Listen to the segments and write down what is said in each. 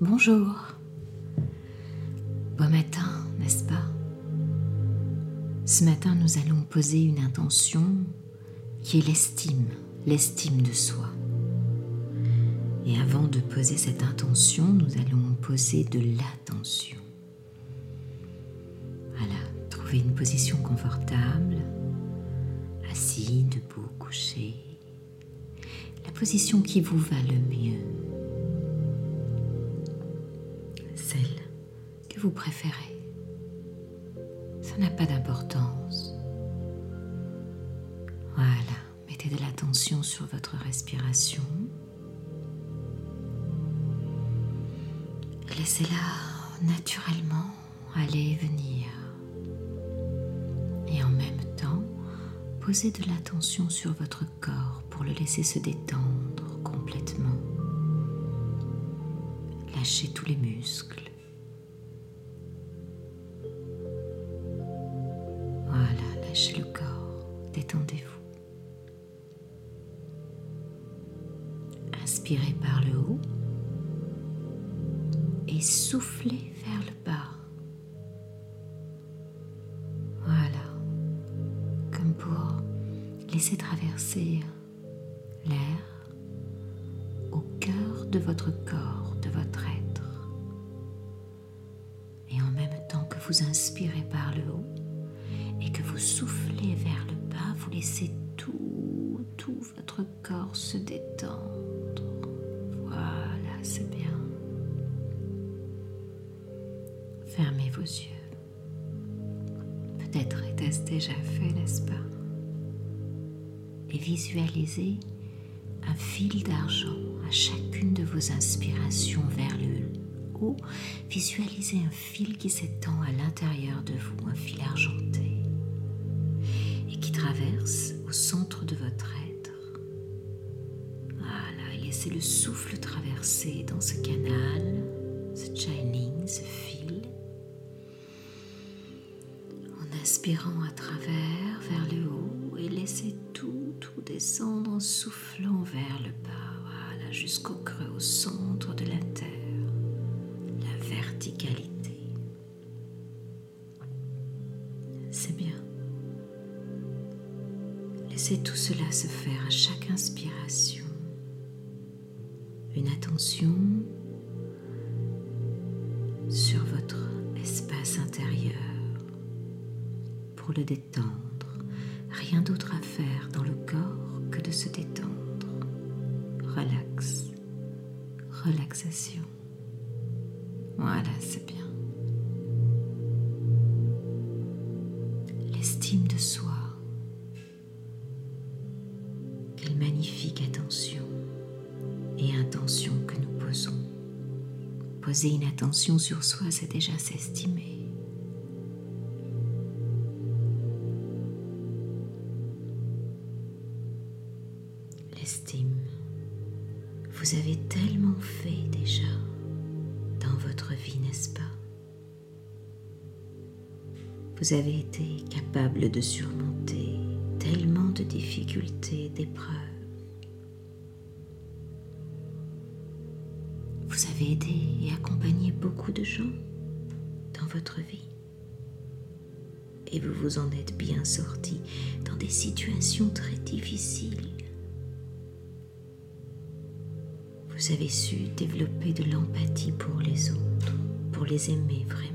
Bonjour. Bon matin, n'est-ce pas? Ce matin, nous allons poser une intention qui est l'estime, l'estime de soi. Et avant de poser cette intention, nous allons poser de l'attention. Voilà, trouvez une position confortable, assis, debout, couché. La position qui vous va le mieux. Vous préférez. Ça n'a pas d'importance. Voilà, mettez de l'attention sur votre respiration. Laissez-la naturellement aller et venir. Et en même temps, posez de l'attention sur votre corps pour le laisser se détendre complètement. Lâchez tous les muscles. Le corps, détendez-vous. Inspirez par le haut et soufflez vers le bas. Voilà, comme pour laisser traverser l'air au cœur de votre corps, de votre être. Et en même temps que vous inspirez par le haut vous soufflez vers le bas, vous laissez tout, tout votre corps se détendre. Voilà, c'est bien. Fermez vos yeux. Peut-être était-ce déjà fait, n'est-ce pas? Et visualisez un fil d'argent à chacune de vos inspirations vers le haut. Visualisez un fil qui s'étend à l'intérieur de vous, un fil argenté, au centre de votre être. Voilà, et laissez le souffle traverser dans ce canal, ce channeling, ce fil inspirant à travers vers le haut et laissez tout, tout descendre en soufflant vers le bas, voilà, jusqu'au creux, au centre de la terre, la verticalité. C'est bien. Laissez tout cela se faire à chaque inspiration. Une attention sur votre espace intérieur le détendre. Rien d'autre à faire dans le corps que de se détendre. Relax. Relaxation. Voilà, c'est bien. Poser une attention sur soi, c'est déjà s'estimer. Vous avez tellement fait déjà dans votre vie, n'est-ce pas? Vous avez été capable de surmonter tellement de difficultés, d'épreuves. Avez aidé et accompagné beaucoup de gens dans votre vie. Et vous vous en êtes bien sorti dans des situations très difficiles vous avez su développer de l'empathie pour les autres, pour les aimer vraiment.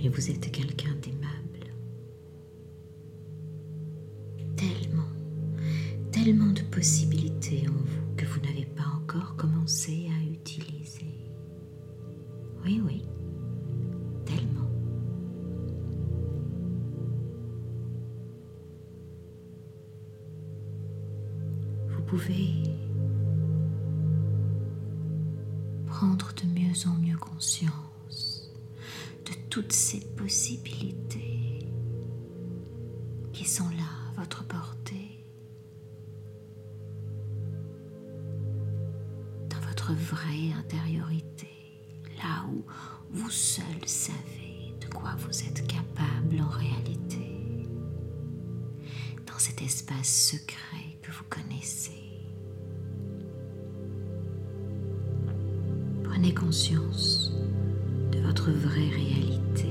Et vous êtes quelqu'un pouvez prendre de mieux en mieux conscience de toutes ces possibilités qui sont là à votre portée, dans votre vraie intériorité, là où vous seul savez de quoi vous êtes capable en réalité cet espace secret que vous connaissez. Conscience de votre vraie réalité.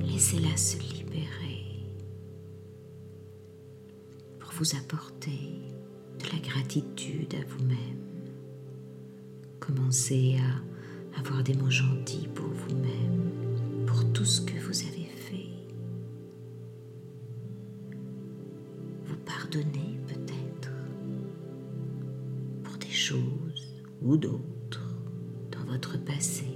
Laissez-la se libérer pour vous apporter de la gratitude à vous-même. Commencez à avoir des mots gentils pour vous-même, pour tout ce que vous avez fait. Vous pardonnez peut-être pour des choses ou d'autres passé.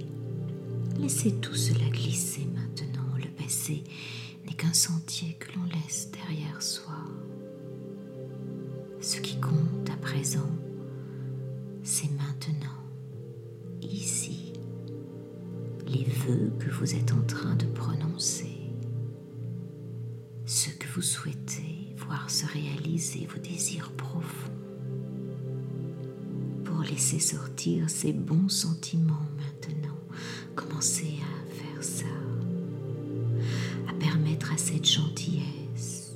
Laissez tout cela glisser maintenant. Le passé n'est qu'un sentier que l'on laisse derrière soi. Ce qui compte à présent, c'est maintenant, ici, les vœux que vous êtes en train de prononcer, ce que vous souhaitez voir se réaliser, vos désirs profonds, pour laisser sortir ces bons sentiments maintenant. Commencez à faire ça, à permettre à cette gentillesse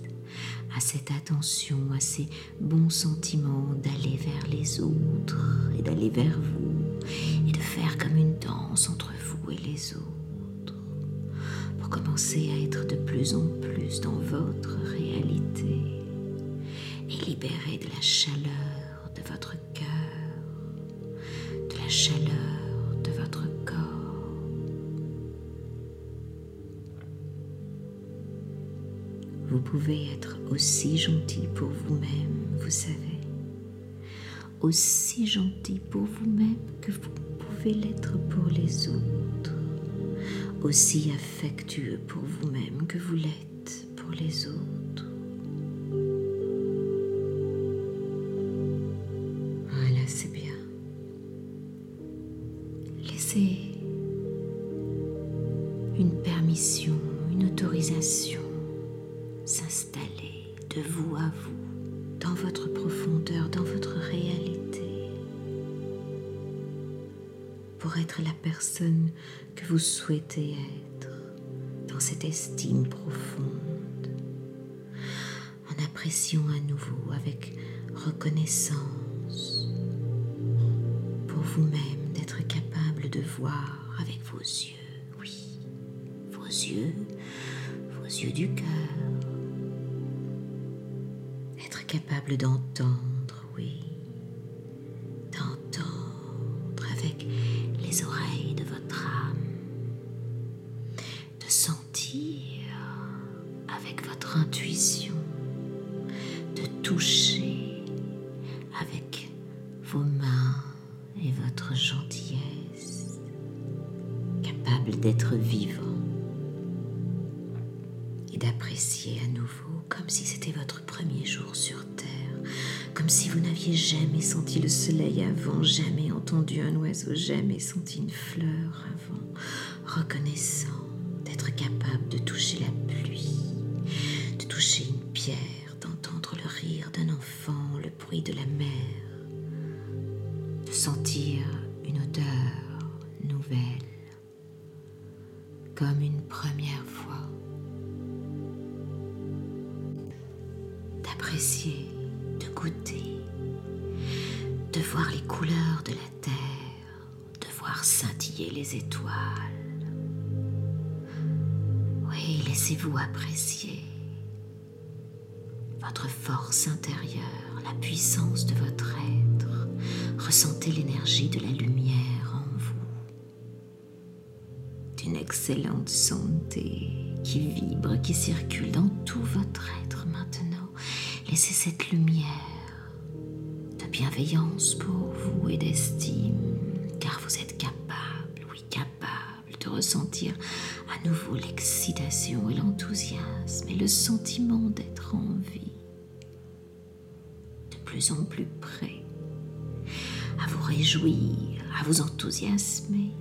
à cette attention, à ces bons sentiments d'aller vers les autres et d'aller vers vous et de faire comme une danse entre vous et les autres. Pour commencer à être de plus en plus dans votre réalité et libérer de la chaleur de votre cœur, chaleur de votre corps. Vous pouvez être aussi gentil pour vous-même, vous savez. Aussi gentil pour vous-même que vous pouvez l'être pour les autres. Aussi affectueux pour vous-même que vous l'êtes pour les autres. Pour être la personne que vous souhaitez être, dans cette estime profonde, en appréciant à nouveau avec reconnaissance pour vous-même d'être capable de voir avec vos yeux, oui, vos yeux, vos yeux du cœur, capable d'entendre, oui, les oreilles de votre âme, de sentir avec votre intuition, de toucher avec vos mains et votre gentillesse, capable d'être vivant et d'apprécier à nouveau comme si c'était votre premier jour sur Terre, comme si vous n'aviez jamais senti le soleil avant, jamais entendu un oiseau, jamais senti une fleur avant, reconnaissant de voir les couleurs de la terre, de voir scintiller les étoiles. Oui, laissez-vous apprécier votre force intérieure, la puissance de votre être. Ressentez l'énergie de la lumière en vous, d'une excellente santé qui vibre, qui circule dans tout votre être maintenant. Laissez cette lumière bienveillance pour vous et d'estime, car vous êtes capable, oui, capable de ressentir à nouveau l'excitation et l'enthousiasme et le sentiment d'être en vie, de plus en plus près, à vous réjouir, à vous enthousiasmer,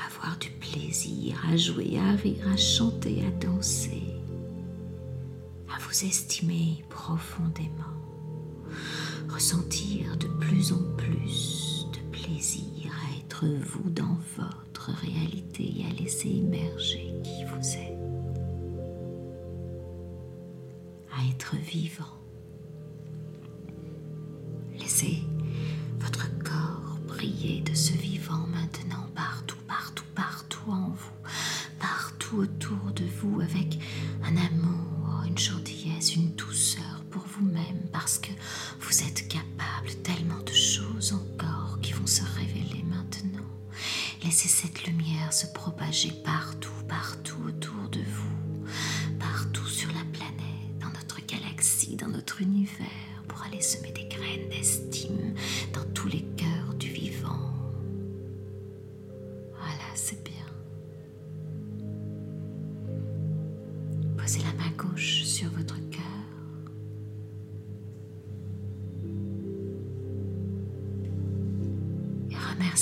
à avoir du plaisir, à jouer, à rire, à chanter, à danser à vous estimer profondément, ressentir de plus en plus de plaisir à être vous dans votre réalité et à laisser émerger qui vous êtes. être vivant. Vous êtes capable tellement de choses encore qui vont se révéler maintenant. Laissez cette lumière se propager partout, partout autour de vous, partout sur la planète, dans notre galaxie, dans notre univers, pour aller semer des graines d'estime dans tous les cœurs du vivant. Voilà, c'est bien.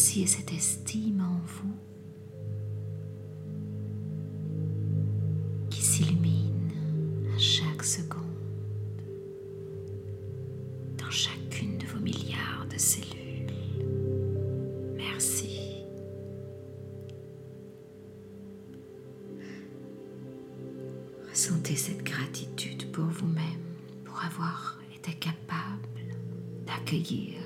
Remerciez cette estime en vous qui s'illumine à chaque seconde dans chacune de vos milliards de cellules. Merci. Ressentez cette gratitude pour vous-même, pour avoir été capable d'accueillir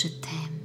Je t'aime